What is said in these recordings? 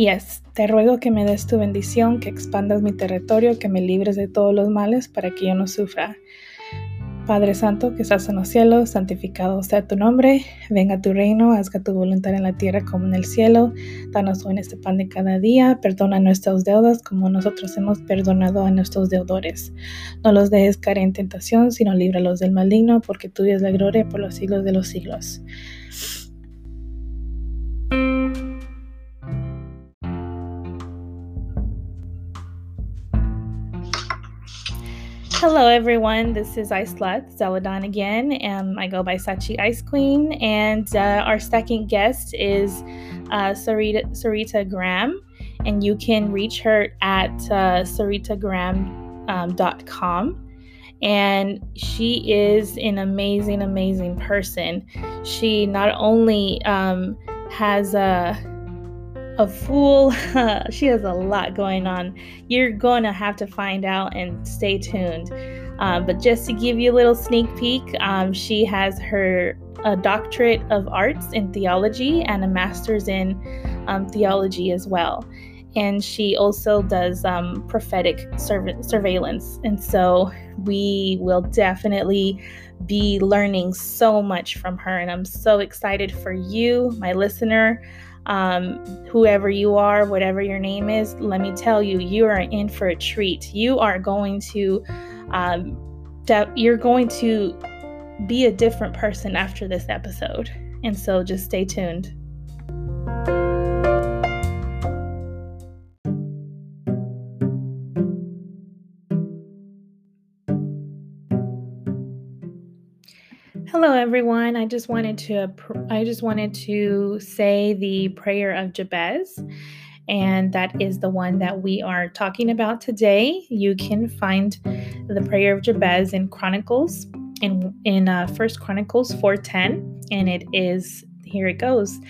Yes, te ruego que me des tu bendición, que expandas mi territorio, que me libres de todos los males para que yo no sufra. Padre Santo, que estás en los cielos, santificado sea tu nombre, venga tu reino, haga tu voluntad en la tierra como en el cielo. Danos hoy este pan de cada día, perdona nuestras deudas como nosotros hemos perdonado a nuestros deudores. No los dejes caer en tentación, sino líbralos del maligno, porque tuya es la gloria por los siglos de los siglos. Hello, everyone. This is Ice Slut, Zeladon again, and I go by Sachi Ice Queen. And uh, our second guest is uh, Sarita, Sarita Graham, and you can reach her at uh, saritagraham.com. Um, and she is an amazing, amazing person. She not only um, has a a fool. she has a lot going on. You're going to have to find out and stay tuned. Um, but just to give you a little sneak peek, um, she has her a doctorate of arts in theology and a master's in um, theology as well. And she also does um, prophetic surveillance. And so we will definitely be learning so much from her. And I'm so excited for you, my listener um, whoever you are, whatever your name is, let me tell you, you are in for a treat. You are going to, um, de- you're going to be a different person after this episode. And so just stay tuned. Hello everyone. I just wanted to I just wanted to say the prayer of Jabez and that is the one that we are talking about today. You can find the prayer of Jabez in Chronicles in in uh, First Chronicles 4:10 and it is here it goes.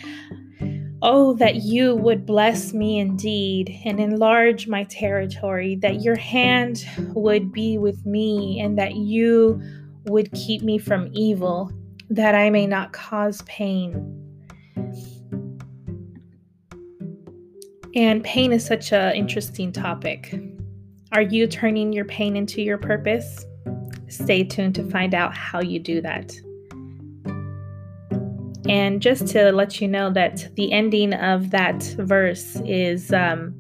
Oh, that you would bless me indeed and enlarge my territory, that your hand would be with me, and that you would keep me from evil, that I may not cause pain. And pain is such an interesting topic. Are you turning your pain into your purpose? Stay tuned to find out how you do that. And just to let you know that the ending of that verse is um,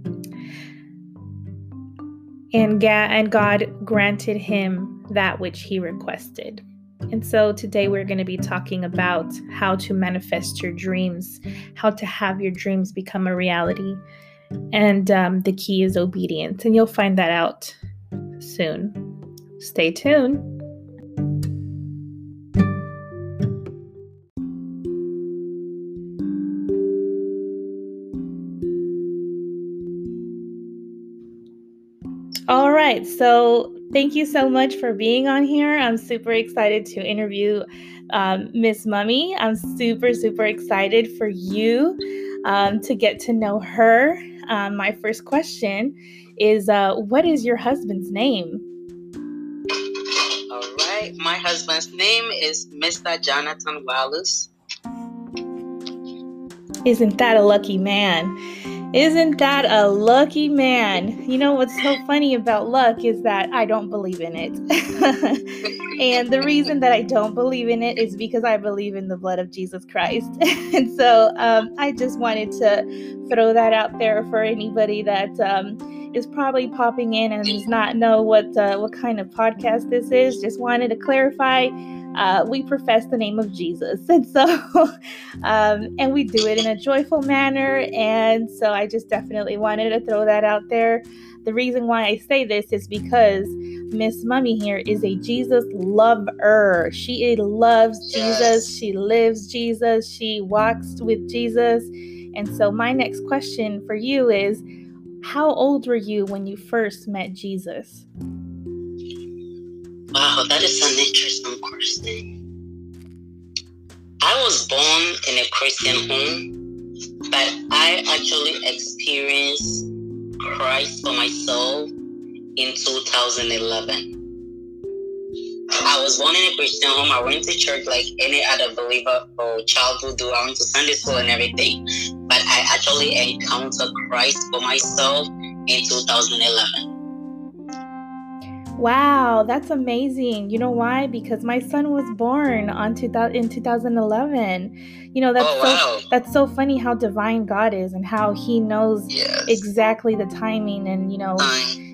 and, Ga- and God granted him that which he requested. And so today we're going to be talking about how to manifest your dreams, how to have your dreams become a reality. And um, the key is obedience. And you'll find that out soon. Stay tuned. All right. So Thank you so much for being on here. I'm super excited to interview um, Miss Mummy. I'm super, super excited for you um, to get to know her. Um, my first question is uh, What is your husband's name? All right. My husband's name is Mr. Jonathan Wallace. Isn't that a lucky man? Isn't that a lucky man? You know what's so funny about luck is that I don't believe in it. and the reason that I don't believe in it is because I believe in the blood of Jesus Christ. and so um, I just wanted to throw that out there for anybody that um, is probably popping in and does not know what uh, what kind of podcast this is. Just wanted to clarify uh, we profess the name of Jesus. And so, um, and we do it in a joyful manner. And so I just definitely wanted to throw that out there. The reason why I say this is because Miss Mummy here is a Jesus lover. She loves Jesus. She lives Jesus. She walks with Jesus. And so, my next question for you is How old were you when you first met Jesus? Wow, that is an interesting question. I was born in a Christian home, but I actually experienced Christ for myself in 2011. I was born in a Christian home. I went to church like any other believer for. I went to Sunday school and everything. But I actually encountered Christ for myself in 2011. Wow, that's amazing. You know why? Because my son was born on 2000 in 2011. You know, that's oh, wow. so that's so funny how divine God is and how he knows yes. exactly the timing and you know,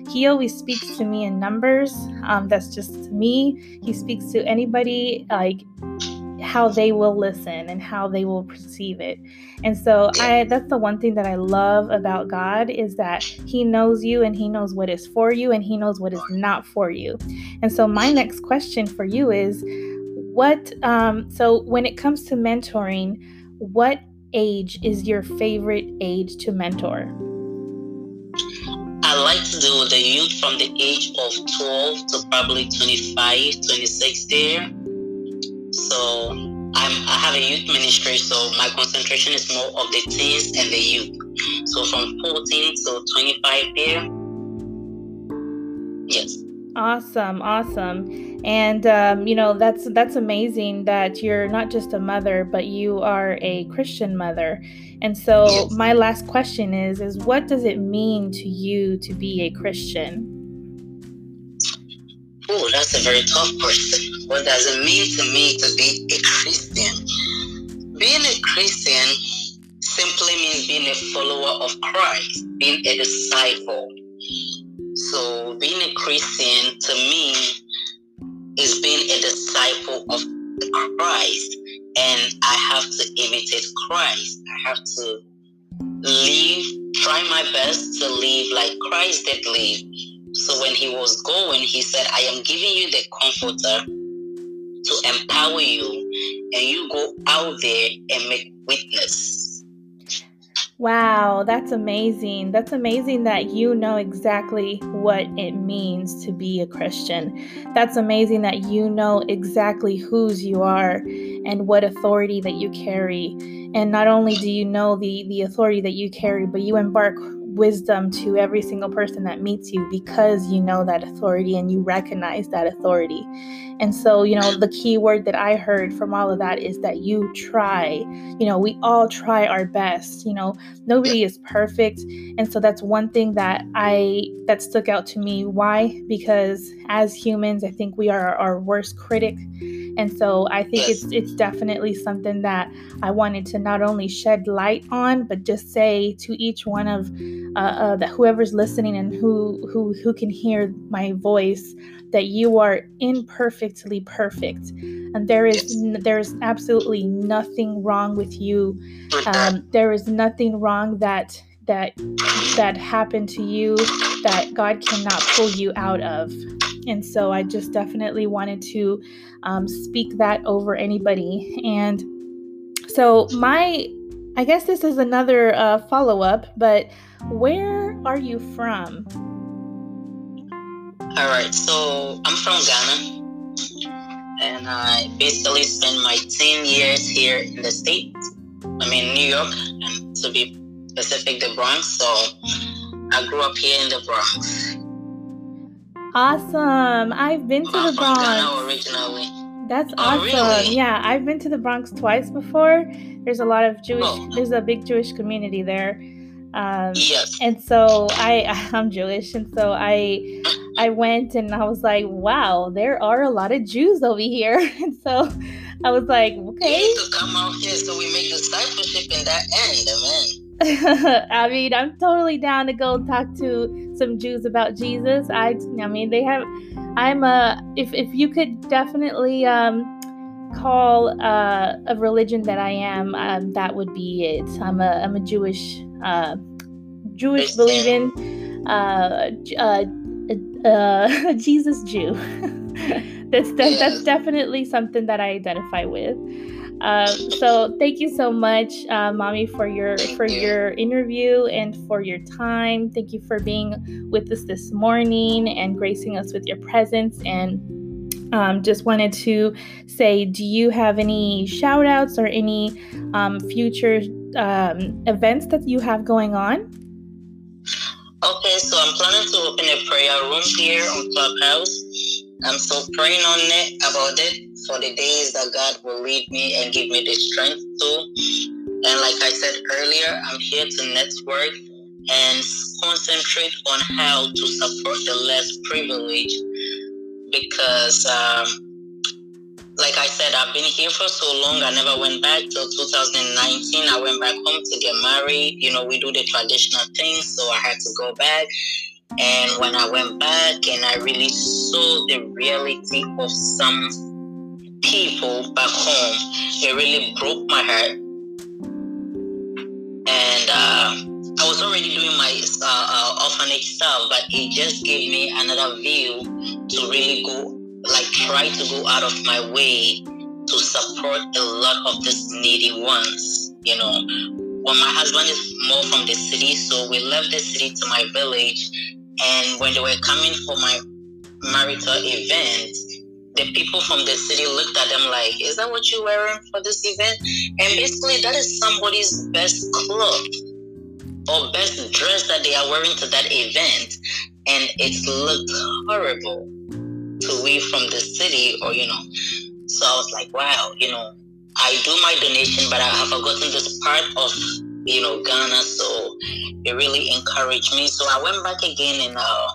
he always speaks to me in numbers. Um that's just me. He speaks to anybody like how they will listen and how they will perceive it. And so I that's the one thing that I love about God is that he knows you and he knows what is for you and he knows what is not for you. And so my next question for you is what um so when it comes to mentoring, what age is your favorite age to mentor? I like to do the youth from the age of 12 to probably 25, 26 there. So I'm, I have a youth ministry, so my concentration is more of the teens and the youth. So from 14 to 25 there. Yes. Awesome, awesome, and um, you know that's that's amazing that you're not just a mother, but you are a Christian mother. And so yes. my last question is: is what does it mean to you to be a Christian? Oh, that's a very tough question. What does it mean to me to be a Christian? Being a Christian simply means being a follower of Christ, being a disciple. So, being a Christian to me is being a disciple of Christ, and I have to imitate Christ. I have to live, try my best to live like Christ did live so when he was going, he said, I am giving you the comforter to empower you, and you go out there and make witness. Wow, that's amazing. That's amazing that you know exactly what it means to be a Christian. That's amazing that you know exactly whose you are and what authority that you carry. And not only do you know the the authority that you carry, but you embark wisdom to every single person that meets you because you know that authority and you recognize that authority. And so, you know, the key word that I heard from all of that is that you try. You know, we all try our best. You know, nobody is perfect. And so that's one thing that I that stuck out to me. Why? Because as humans, I think we are our worst critic. And so I think it's it's definitely something that I wanted to not only shed light on, but just say to each one of uh, uh, that whoever's listening and who who who can hear my voice that you are imperfectly perfect. And there is there is absolutely nothing wrong with you. Um, there is nothing wrong that that that happened to you that god cannot pull you out of. And so i just definitely wanted to um, speak that over anybody. And so my i guess this is another uh, follow-up but where are you from all right, so I'm from Ghana, and I basically spent my 10 years here in the States. I'm in New York, and to be specific, the Bronx. So I grew up here in the Bronx. Awesome. I've been to I'm the Bronx. Ghana originally. That's oh, awesome. Really? Yeah, I've been to the Bronx twice before. There's a lot of Jewish, oh. there's a big Jewish community there. Um, yes. And so I, I'm Jewish, and so I, I went and I was like, wow, there are a lot of Jews over here, and so I was like, okay. You need to come out here so we make discipleship in that end, amen. I mean, I'm totally down to go talk to some Jews about Jesus. I, I mean, they have. I'm a. If if you could definitely um, call uh, a religion that I am, um, that would be it. I'm a I'm a Jewish uh, Jewish believing uh, uh, uh, Jesus Jew. that's de- that's definitely something that I identify with. Um, so thank you so much, uh, mommy, for your for your interview and for your time. Thank you for being with us this morning and gracing us with your presence. And um, just wanted to say, do you have any shout outs or any um, future um, events that you have going on? Okay, so I'm planning to open a prayer room here on Clubhouse. I'm still praying on it about it for the days that God will lead me and give me the strength to. And like I said earlier, I'm here to network and concentrate on how to support the less privileged because um, like I said, I've been here for so long. I never went back till 2019. I went back home to get married. You know, we do the traditional things, so I had to go back. And when I went back and I really saw the reality of some people back home, it really broke my heart. And uh, I was already doing my uh, uh, orphanage stuff, but it just gave me another view to really go like try to go out of my way to support a lot of these needy ones. You know, well, my husband is more from the city, so we left the city to my village. And when they were coming for my marital event, the people from the city looked at them like, "Is that what you're wearing for this event?" And basically, that is somebody's best cloth or best dress that they are wearing to that event, and it looked horrible to we from the city or you know. So i was like wow you know i do my donation but i have forgotten this part of you know ghana. So it really encouraged me. So i went back again and, uh,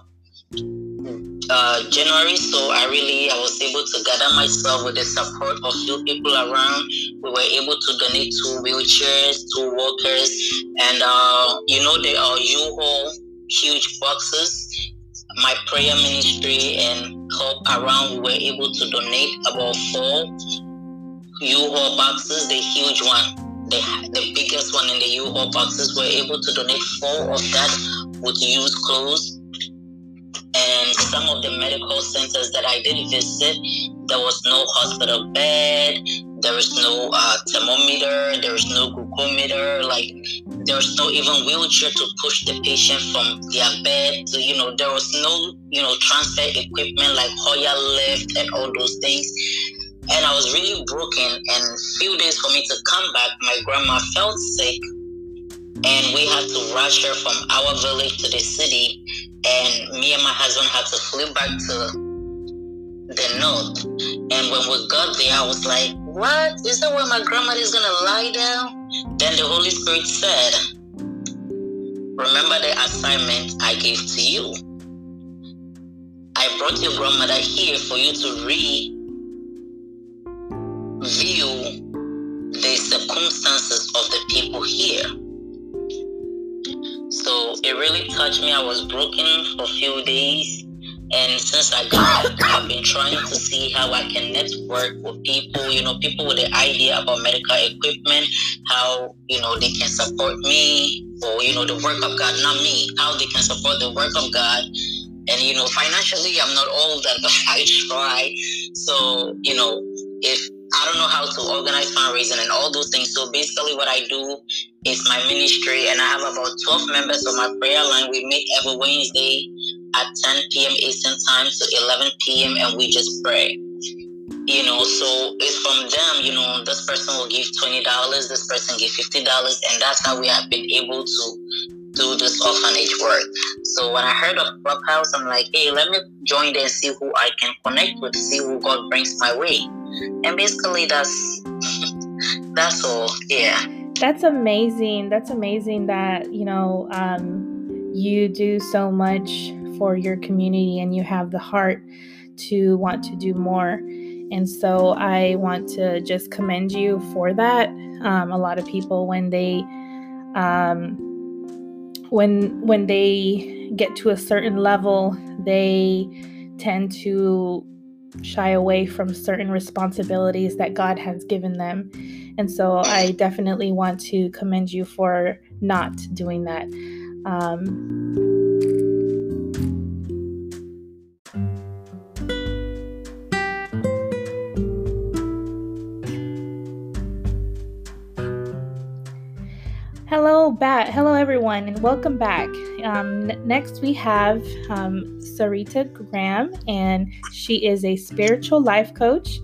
uh, January, so I really I was able to gather myself with the support of few people around. We were able to donate two wheelchairs, two walkers, and uh, you know the are U-Haul huge boxes my prayer ministry and help around, we were able to donate about four U-Haul boxes, the huge one, the, the biggest one in the U-Haul boxes. We were able to donate four of that with used clothes. And some of the medical centers that I did visit, there was no hospital bed, there was no uh, thermometer, was no glucometer, like there was no even wheelchair to push the patient from their bed to, you know, there was no, you know, transfer equipment like Hoyer lift and all those things. And I was really broken. And few days for me to come back, my grandma felt sick, and we had to rush her from our village to the city. And me and my husband had to fly back to the north. And when we got there, I was like, "What is that? Where my grandmother is gonna lie down?" Then the Holy Spirit said, Remember the assignment I gave to you. I brought your grandmother here for you to review the circumstances of the people here. So it really touched me. I was broken for a few days and since I got out, I've been trying to see how I can network with people, you know, people with the idea about medical equipment, how, you know, they can support me or, you know, the work of God, not me, how they can support the work of God. And, you know, financially, I'm not all that, but I try. So, you know, if I don't know how to organize fundraising and all those things. So basically, what I do is my ministry, and I have about 12 members on my prayer line. We meet every Wednesday at 10 p.m. Eastern Time to 11 p.m. and we just pray. You know, so it's from them, you know, this person will give $20, this person give $50, and that's how we have been able to do this orphanage work. So when I heard of Clubhouse, I'm like, hey, let me join there and see who I can connect with, see who God brings my way. And basically that's that's all. Yeah. That's amazing. That's amazing that, you know, um, you do so much for your community and you have the heart to want to do more. And so I want to just commend you for that. Um, a lot of people, when they um, when when they get to a certain level, they tend to shy away from certain responsibilities that God has given them. And so I definitely want to commend you for not doing that. Um, Hello. Hello, everyone, and welcome back. Um, next, we have um, Sarita Graham, and she is a spiritual life coach.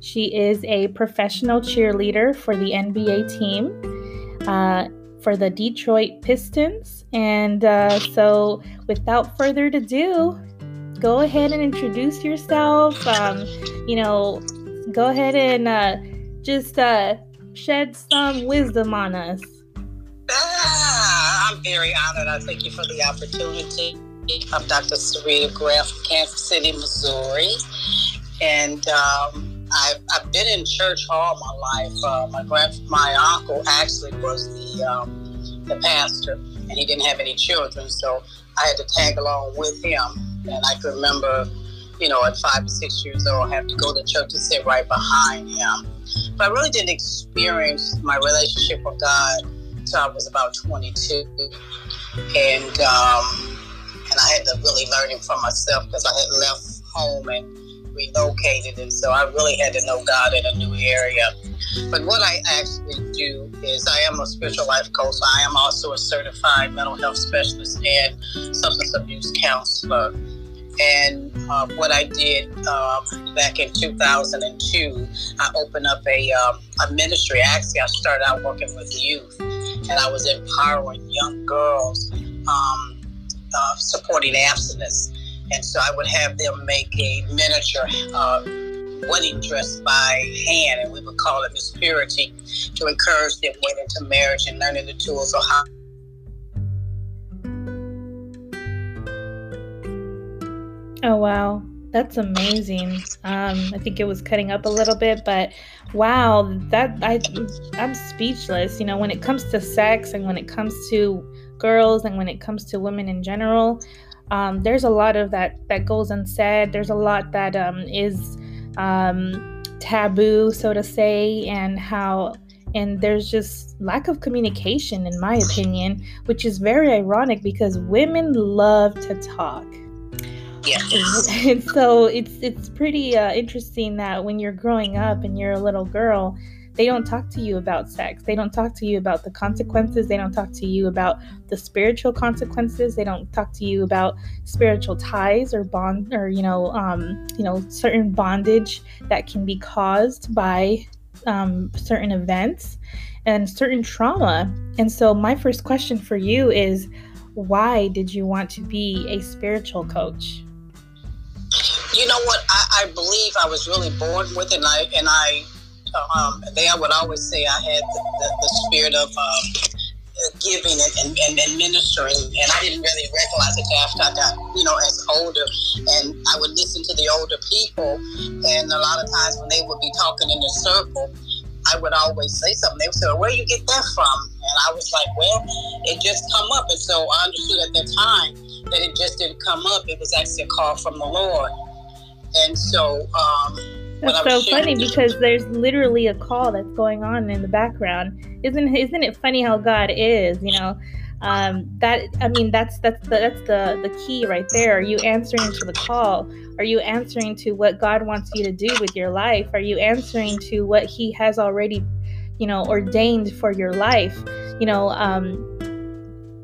She is a professional cheerleader for the NBA team uh, for the Detroit Pistons. And uh, so, without further ado, go ahead and introduce yourself. Um, you know, go ahead and uh, just uh, shed some wisdom on us. I'm very honored. I thank you for the opportunity. I'm Dr. Sarita Graham from Kansas City, Missouri. And um, I've, I've, been in church all my life. Uh, my grand, my uncle actually was the um, the pastor, and he didn't have any children, so I had to tag along with him. And I can remember, you know, at five or six years old, I have to go to church and sit right behind him. But I really didn't experience my relationship with God I was about 22, and um, and I had to really learn Him for myself because I had left home and relocated, and so I really had to know God in a new area. But what I actually do is I am a spiritual life coach. I am also a certified mental health specialist and substance abuse counselor. And uh, what I did uh, back in 2002, I opened up a, um, a ministry. Actually, I started out working with youth, and I was empowering young girls, um, uh, supporting abstinence and so I would have them make a miniature uh, wedding dress by hand, and we would call it Miss Purity, to encourage them going into marriage and learning the tools of how. Oh wow, that's amazing. Um, I think it was cutting up a little bit, but wow, that I I'm speechless. You know, when it comes to sex and when it comes to girls and when it comes to women in general, um, there's a lot of that that goes unsaid. There's a lot that um, is um, taboo, so to say, and how and there's just lack of communication, in my opinion, which is very ironic because women love to talk. And so it's it's pretty uh, interesting that when you're growing up and you're a little girl they don't talk to you about sex. They don't talk to you about the consequences. They don't talk to you about the spiritual consequences. They don't talk to you about spiritual ties or bond or you know um, you know certain bondage that can be caused by um, certain events and certain trauma. And so my first question for you is why did you want to be a spiritual coach? You know what? I, I believe I was really born with it, and I and I um, there I would always say I had the, the, the spirit of um, giving and, and, and, ministering, and I didn't really recognize it after I got, you know, as older. And I would listen to the older people, and a lot of times when they would be talking in a circle, I would always say something. They would say, "Where you get that from?" And I was like, "Well, it just come up." And so I understood at that time that it just didn't come up. It was actually a call from the Lord. And so um, that's so funny because there's literally a call that's going on in the background. Isn't isn't it funny how God is? You know, um, that I mean that's that's the that's the the key right there. Are you answering to the call? Are you answering to what God wants you to do with your life? Are you answering to what He has already, you know, ordained for your life? You know, um,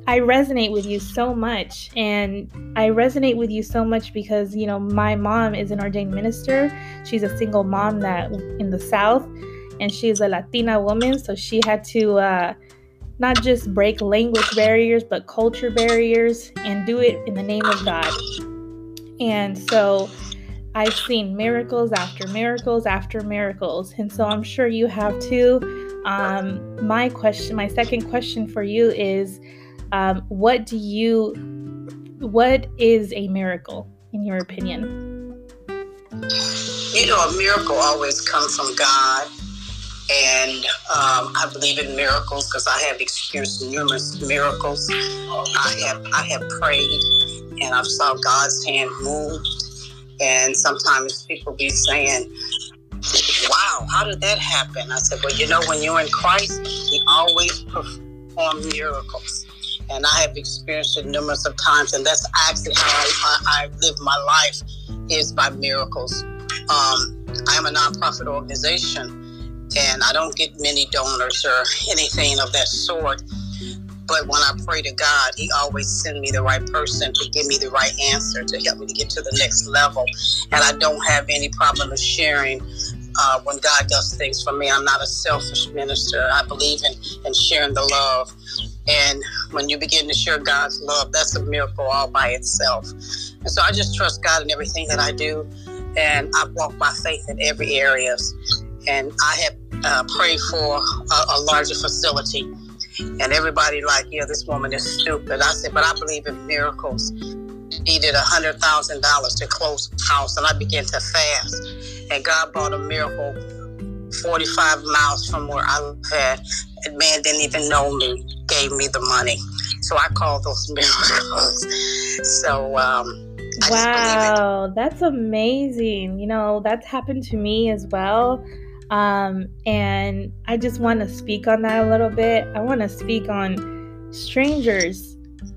I resonate with you so much. And I resonate with you so much because, you know, my mom is an ordained minister. She's a single mom that in the South, and she's a Latina woman. So she had to uh, not just break language barriers, but culture barriers and do it in the name of God. And so I've seen miracles after miracles after miracles. And so I'm sure you have too. Um, my question, my second question for you is, um, what do you, what is a miracle in your opinion? You know, a miracle always comes from God. And um, I believe in miracles because I have experienced numerous miracles. I have I have prayed and I've saw God's hand move. And sometimes people be saying, "Wow, how did that happen?" I said, "Well, you know, when you're in Christ, He always performs miracles." And I have experienced it numerous of times, and that's actually how I, I, I live my life is by miracles. Um, I am a nonprofit organization, and I don't get many donors or anything of that sort. But when I pray to God, He always sends me the right person to give me the right answer to help me to get to the next level. And I don't have any problem of sharing uh, when God does things for me. I'm not a selfish minister. I believe in, in sharing the love. And when you begin to share God's love, that's a miracle all by itself. And so I just trust God in everything that I do. And I walk by faith in every area. And I have uh, pray for a, a larger facility. And everybody like, yeah, this woman is stupid. I said, but I believe in miracles. Needed a hundred thousand dollars to close house, and I began to fast. And God brought a miracle 45 miles from where I live at. And man didn't even know me, gave me the money. So I call those miracles. so um, wow, that's amazing. You know, that's happened to me as well. Um, and I just want to speak on that a little bit. I want to speak on strangers.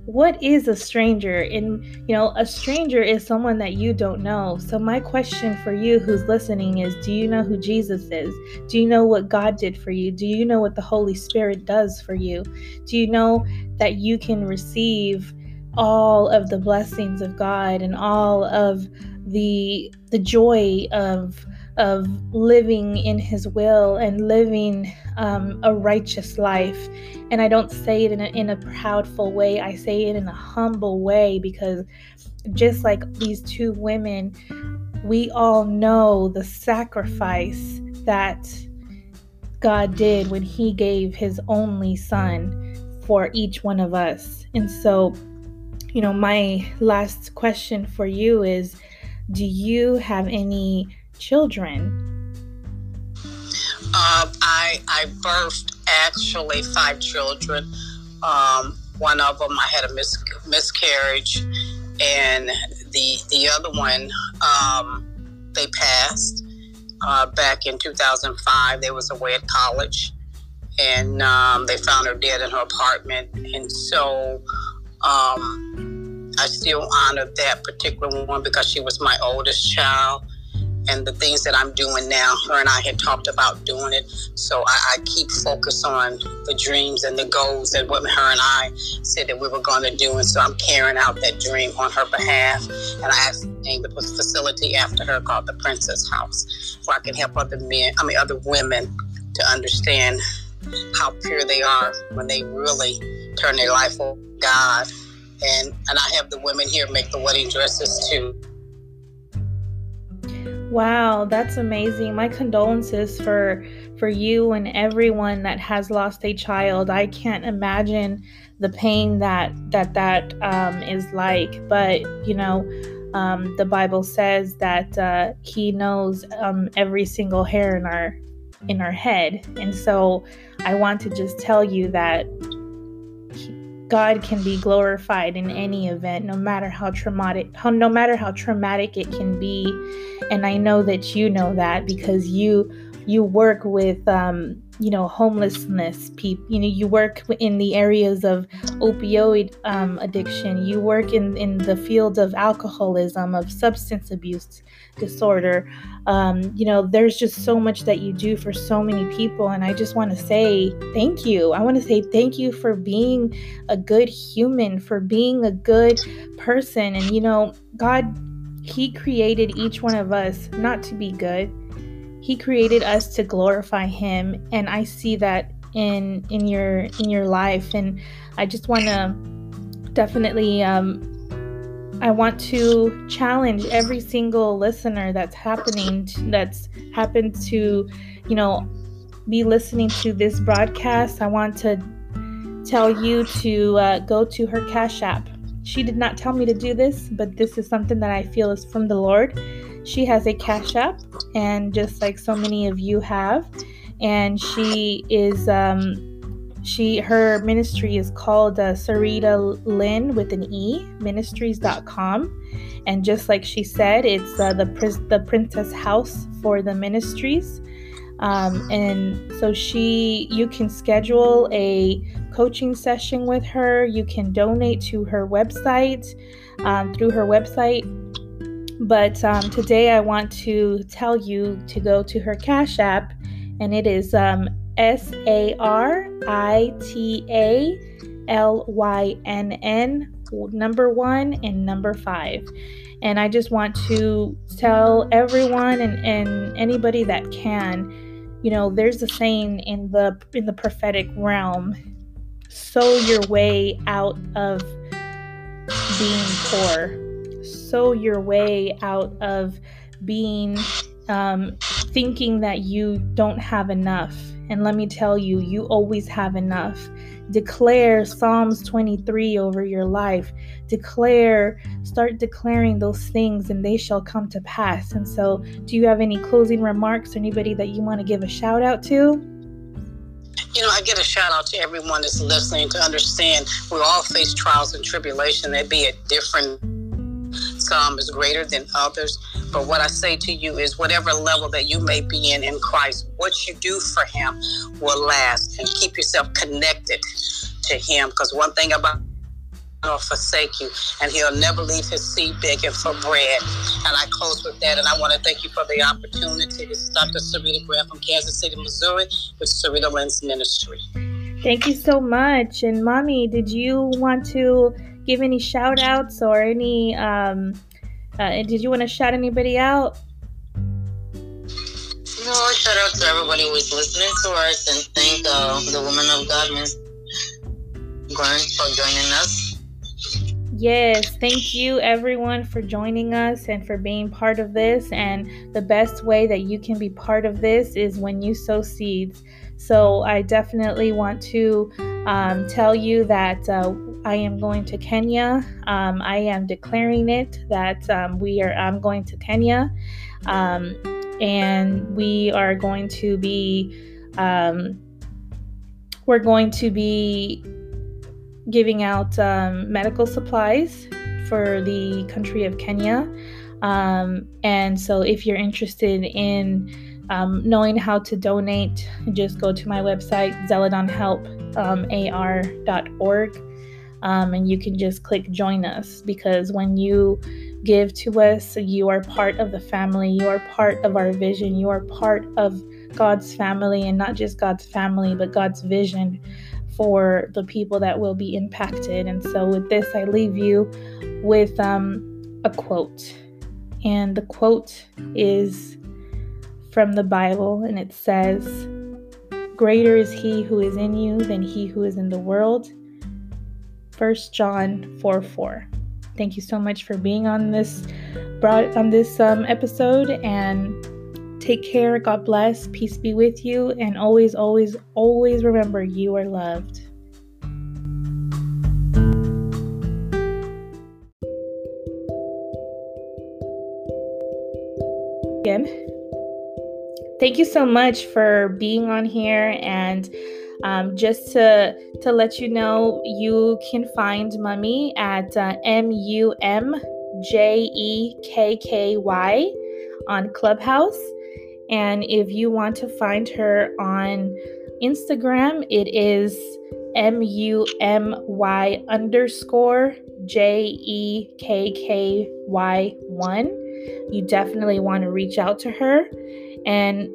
What is a stranger? And, you know, a stranger is someone that you don't know. So, my question for you who's listening is Do you know who Jesus is? Do you know what God did for you? Do you know what the Holy Spirit does for you? Do you know that you can receive all of the blessings of God and all of the the joy of of living in His will and living um, a righteous life. And I don't say it in a, in a proudful way. I say it in a humble way because just like these two women, we all know the sacrifice that God did when He gave His only Son for each one of us. And so you know, my last question for you is Do you have any children? Uh, I, I birthed actually five children. Um, one of them I had a mis- miscarriage, and the the other one um, they passed uh, back in 2005. They was away at college, and um, they found her dead in her apartment. And so um, I still honor that particular one because she was my oldest child. And the things that I'm doing now, her and I had talked about doing it. So I, I keep focus on the dreams and the goals that what her and I said that we were going to do. And so I'm carrying out that dream on her behalf. And I asked name the facility after her called the Princess House, where I can help other men, I mean, other women to understand how pure they are when they really turn their life over God. And and I have the women here make the wedding dresses too. Wow, that's amazing. My condolences for for you and everyone that has lost a child. I can't imagine the pain that that that um, is like. But you know, um, the Bible says that uh, He knows um, every single hair in our in our head, and so I want to just tell you that God can be glorified in any event, no matter how traumatic, how, no matter how traumatic it can be. And I know that you know that because you you work with um, you know homelessness people you know you work in the areas of opioid um, addiction. You work in in the field of alcoholism of substance abuse disorder. Um, you know there's just so much that you do for so many people and i just want to say thank you. I want to say thank you for being a good human for being a good person and you know god he created each one of us not to be good he created us to glorify him and I see that in in your in your life and I just want to definitely um I want to challenge every single listener that's happening that's happened to you know be listening to this broadcast. I want to tell you to uh, go to her Cash App. She did not tell me to do this, but this is something that I feel is from the Lord she has a Cash App, and just like so many of you have, and she is um, she her ministry is called uh, Sarita Lynn with an E Ministries.com, and just like she said, it's uh, the the Princess House for the ministries. Um, and so she you can schedule a coaching session with her. You can donate to her website um, through her website but um, today I want to tell you to go to her Cash App, and it is um, S A R I T A L Y N N, number one and number five. And I just want to tell everyone and, and anybody that can, you know, there's a saying in the in the prophetic realm, sow your way out of being poor sow your way out of being um, thinking that you don't have enough. And let me tell you, you always have enough. Declare Psalms 23 over your life. Declare, start declaring those things, and they shall come to pass. And so, do you have any closing remarks? Or anybody that you want to give a shout out to? you know, I get a shout out to everyone that's listening to understand we all face trials and tribulation. They be at different some is greater than others. But what I say to you is whatever level that you may be in in Christ, what you do for him will last and keep yourself connected to him. Because one thing about will forsake you, and he'll never leave his seed begging for bread. And I close with that, and I want to thank you for the opportunity. This is Dr. Sarita Graham from Kansas City, Missouri, with Sarita Lynn's Ministry. Thank you so much. And mommy, did you want to give any shout outs or any um uh, did you want to shout anybody out? No, shout out to everybody who is listening to us and thank uh, the woman of God, Miss Grant, for joining us. Yes, thank you everyone for joining us and for being part of this. And the best way that you can be part of this is when you sow seeds. So I definitely want to um, tell you that uh, I am going to Kenya. Um, I am declaring it that um, we are. I'm going to Kenya, um, and we are going to be. Um, we're going to be giving out um, medical supplies for the country of Kenya. Um, and so, if you're interested in um, knowing how to donate, just go to my website, zealotonhelp.ar.org, um, um, and you can just click join us because when you give to us, you are part of the family, you are part of our vision, you are part of God's family, and not just God's family, but God's vision for the people that will be impacted. And so, with this, I leave you with um, a quote. And the quote is from the Bible, and it says, Greater is he who is in you than he who is in the world. 1 John 4 4. Thank you so much for being on this brought on this um, episode and take care. God bless. Peace be with you. And always, always, always remember you are loved. Again thank you so much for being on here and um, just to to let you know you can find mummy at uh, m-u-m-j-e-k-k-y on clubhouse. And if you want to find her on instagram it is m-u-m-y underscore j-e-k-k-y 1 you definitely want to reach out to her. And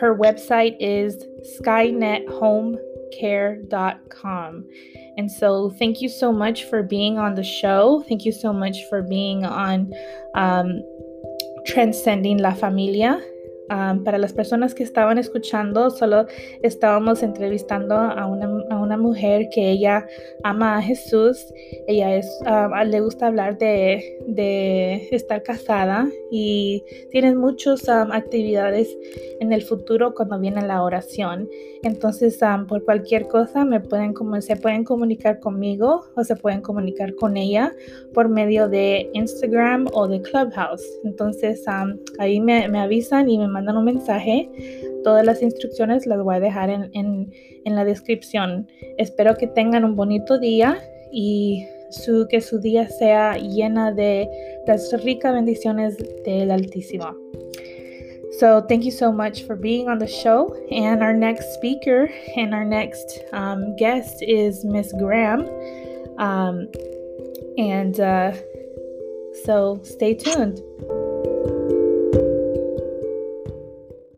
her website is skynethomecare.com. And so, thank you so much for being on the show. Thank you so much for being on um, Transcending la Familia. Um, para las personas que estaban escuchando, solo estábamos entrevistando a una, a una, mujer que ella ama a Jesús. Ella es, um, le gusta hablar de, de, estar casada y tiene muchas um, actividades en el futuro cuando viene la oración. Entonces, por cualquier cosa, me pueden, se pueden comunicar conmigo o se pueden comunicar con ella por medio de Instagram o de Clubhouse. Entonces, ahí me, me avisan y me mandan mandan un mensaje. Todas las instrucciones las voy a dejar en, en, en la descripción. Espero que tengan un bonito día y su, que su día sea llena de las ricas bendiciones del Altísimo. So, thank you so much for being on the show. And our next speaker and our next um, guest is Miss Graham. Um, and uh, so, stay tuned.